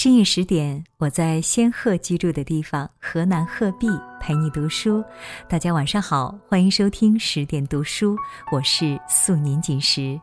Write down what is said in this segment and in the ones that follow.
深夜十点，我在仙鹤居住的地方河南鹤壁陪你读书。大家晚上好，欢迎收听十点读书，我是素年锦时。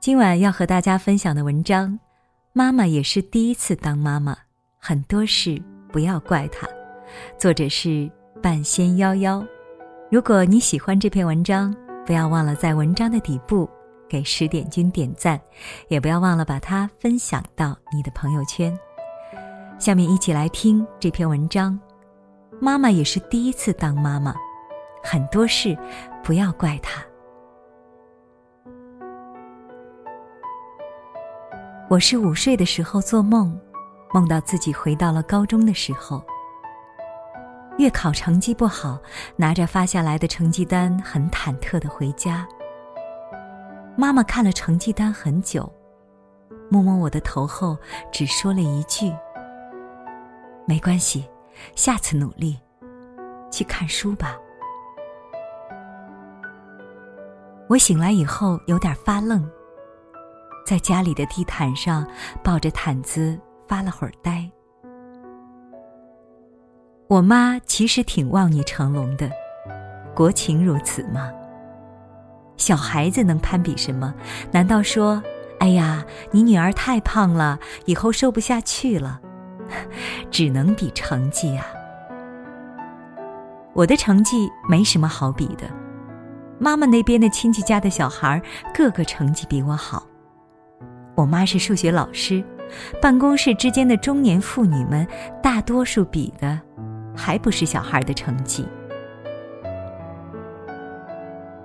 今晚要和大家分享的文章，妈妈也是第一次当妈妈，很多事不要怪她。作者是半仙夭夭。如果你喜欢这篇文章，不要忘了在文章的底部。给十点君点赞，也不要忘了把它分享到你的朋友圈。下面一起来听这篇文章。妈妈也是第一次当妈妈，很多事不要怪她。我是午睡的时候做梦，梦到自己回到了高中的时候。月考成绩不好，拿着发下来的成绩单，很忐忑的回家。妈妈看了成绩单很久，摸摸我的头后，只说了一句：“没关系，下次努力，去看书吧。”我醒来以后有点发愣，在家里的地毯上抱着毯子发了会儿呆。我妈其实挺望你成龙的，国情如此嘛。小孩子能攀比什么？难道说，哎呀，你女儿太胖了，以后瘦不下去了？只能比成绩啊！我的成绩没什么好比的，妈妈那边的亲戚家的小孩个个成绩比我好。我妈是数学老师，办公室之间的中年妇女们大多数比的，还不是小孩的成绩。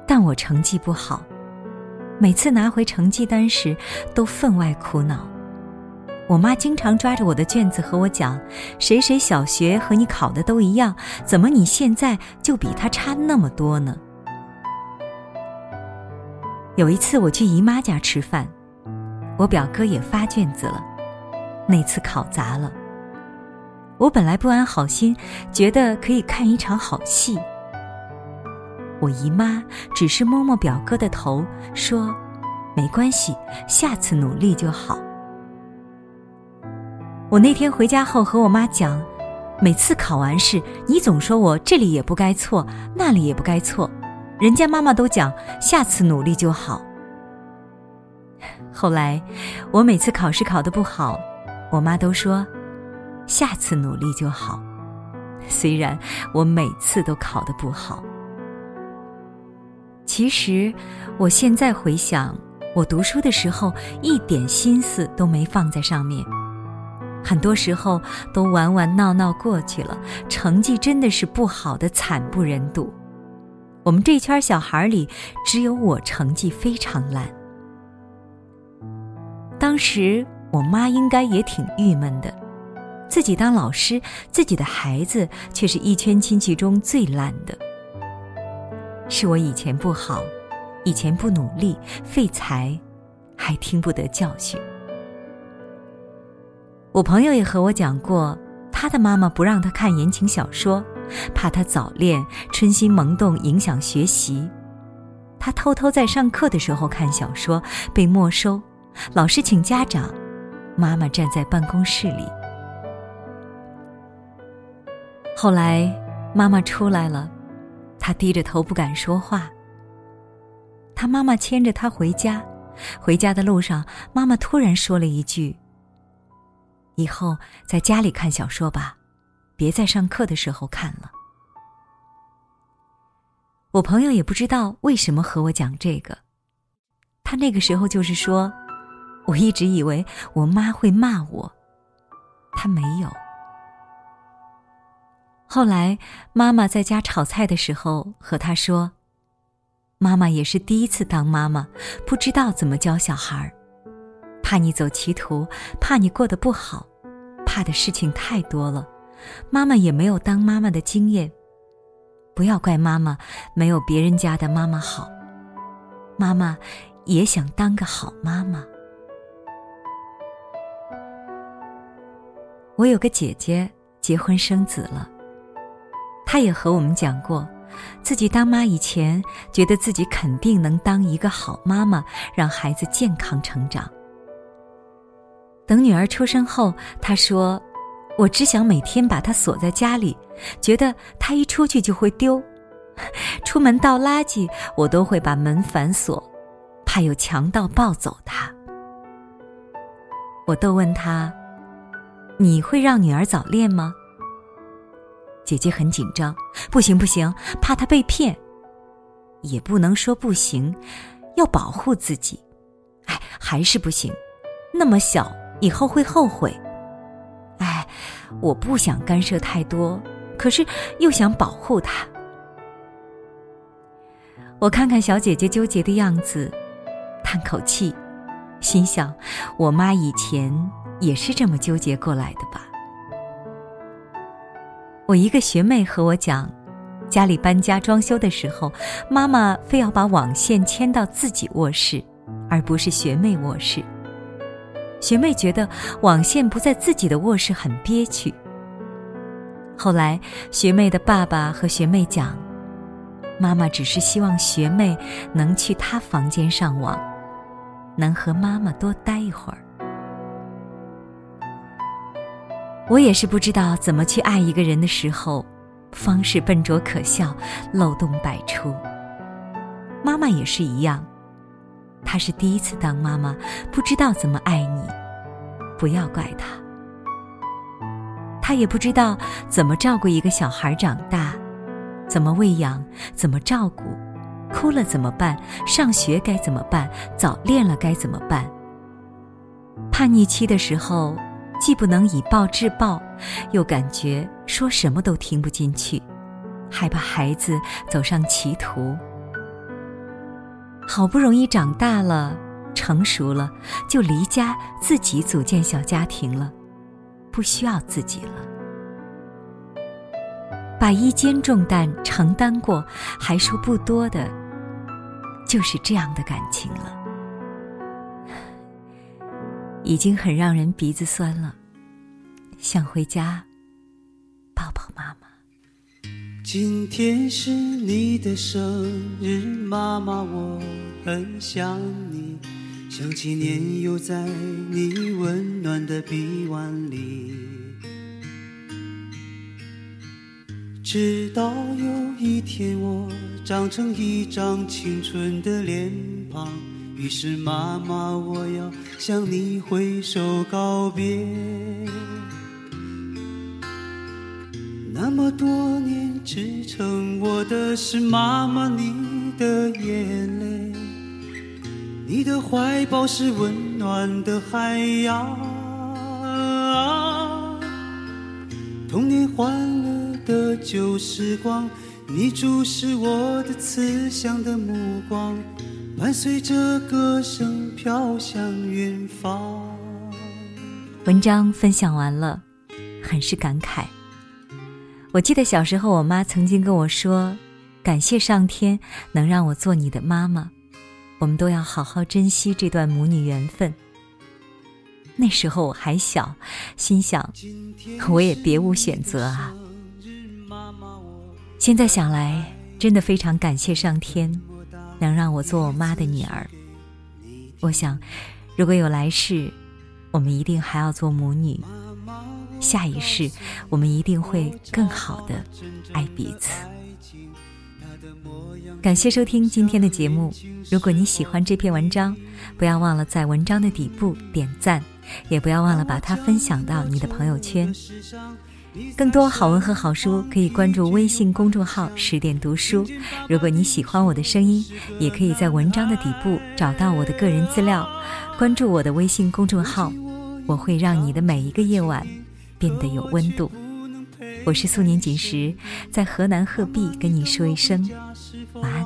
但我成绩不好，每次拿回成绩单时都分外苦恼。我妈经常抓着我的卷子和我讲：“谁谁小学和你考的都一样，怎么你现在就比他差那么多呢？”有一次我去姨妈家吃饭，我表哥也发卷子了，那次考砸了。我本来不安好心，觉得可以看一场好戏。我姨妈只是摸摸表哥的头，说：“没关系，下次努力就好。”我那天回家后和我妈讲，每次考完试，你总说我这里也不该错，那里也不该错，人家妈妈都讲下次努力就好。后来，我每次考试考得不好，我妈都说下次努力就好。虽然我每次都考得不好。其实，我现在回想，我读书的时候一点心思都没放在上面，很多时候都玩玩闹闹过去了，成绩真的是不好的惨不忍睹。我们这圈小孩里，只有我成绩非常烂。当时我妈应该也挺郁闷的，自己当老师，自己的孩子却是一圈亲戚中最烂的。是我以前不好，以前不努力，废材，还听不得教训。我朋友也和我讲过，他的妈妈不让他看言情小说，怕他早恋、春心萌动影响学习。他偷偷在上课的时候看小说，被没收，老师请家长，妈妈站在办公室里。后来妈妈出来了。他低着头不敢说话。他妈妈牵着他回家，回家的路上，妈妈突然说了一句：“以后在家里看小说吧，别在上课的时候看了。”我朋友也不知道为什么和我讲这个，他那个时候就是说，我一直以为我妈会骂我，他没有。后来，妈妈在家炒菜的时候和他说：“妈妈也是第一次当妈妈，不知道怎么教小孩儿，怕你走歧途，怕你过得不好，怕的事情太多了。妈妈也没有当妈妈的经验，不要怪妈妈没有别人家的妈妈好。妈妈也想当个好妈妈。我有个姐姐结婚生子了。”他也和我们讲过，自己当妈以前，觉得自己肯定能当一个好妈妈，让孩子健康成长。等女儿出生后，她说：“我只想每天把她锁在家里，觉得她一出去就会丢。出门倒垃圾，我都会把门反锁，怕有强盗抱走她。”我逗问她：“你会让女儿早恋吗？”姐姐很紧张：“不行不行，怕她被骗。”也不能说不行，要保护自己。哎，还是不行，那么小，以后会后悔。哎，我不想干涉太多，可是又想保护她。我看看小姐姐纠结的样子，叹口气，心想：我妈以前也是这么纠结过来的吧。我一个学妹和我讲。家里搬家装修的时候，妈妈非要把网线牵到自己卧室，而不是学妹卧室。学妹觉得网线不在自己的卧室很憋屈。后来，学妹的爸爸和学妹讲，妈妈只是希望学妹能去她房间上网，能和妈妈多待一会儿。我也是不知道怎么去爱一个人的时候。方式笨拙可笑，漏洞百出。妈妈也是一样，她是第一次当妈妈，不知道怎么爱你，不要怪她。她也不知道怎么照顾一个小孩长大，怎么喂养，怎么照顾，哭了怎么办？上学该怎么办？早恋了该怎么办？叛逆期的时候。既不能以暴制暴，又感觉说什么都听不进去，害怕孩子走上歧途。好不容易长大了，成熟了，就离家自己组建小家庭了，不需要自己了。把一肩重担承担过，还说不多的，就是这样的感情了。已经很让人鼻子酸了，想回家抱抱妈妈。今天是你的生日，妈妈，我很想你，想起年幼在你温暖的臂弯里，直到有一天我长成一张青春的脸庞。于是，妈妈，我要向你挥手告别。那么多年支撑我的是妈妈你的眼泪，你的怀抱是温暖的海洋。童年欢乐的旧时光，你注视我的慈祥的目光。伴随着歌声飘向远方。文章分享完了，很是感慨。我记得小时候，我妈曾经跟我说：“感谢上天能让我做你的妈妈，我们都要好好珍惜这段母女缘分。”那时候我还小，心想我也别无选择啊。现在想来，真的非常感谢上天。能让我做我妈的女儿，我想，如果有来世，我们一定还要做母女。下一世，我们一定会更好的爱彼此。感谢收听今天的节目。如果你喜欢这篇文章，不要忘了在文章的底部点赞，也不要忘了把它分享到你的朋友圈。更多好文和好书，可以关注微信公众号“十点读书”。如果你喜欢我的声音，也可以在文章的底部找到我的个人资料，关注我的微信公众号，我会让你的每一个夜晚变得有温度。我是素年锦时，在河南鹤壁跟你说一声晚安，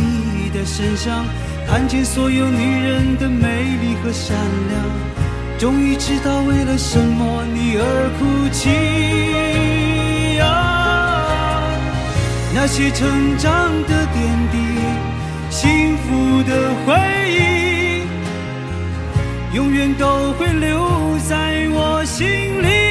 的身上看见所有女人的美丽和善良，终于知道为了什么你而哭泣啊！那些成长的点滴，幸福的回忆，永远都会留在我心里。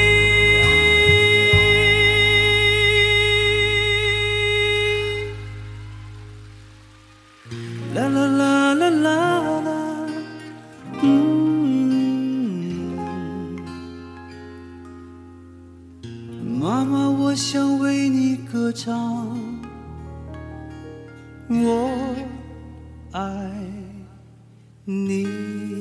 你。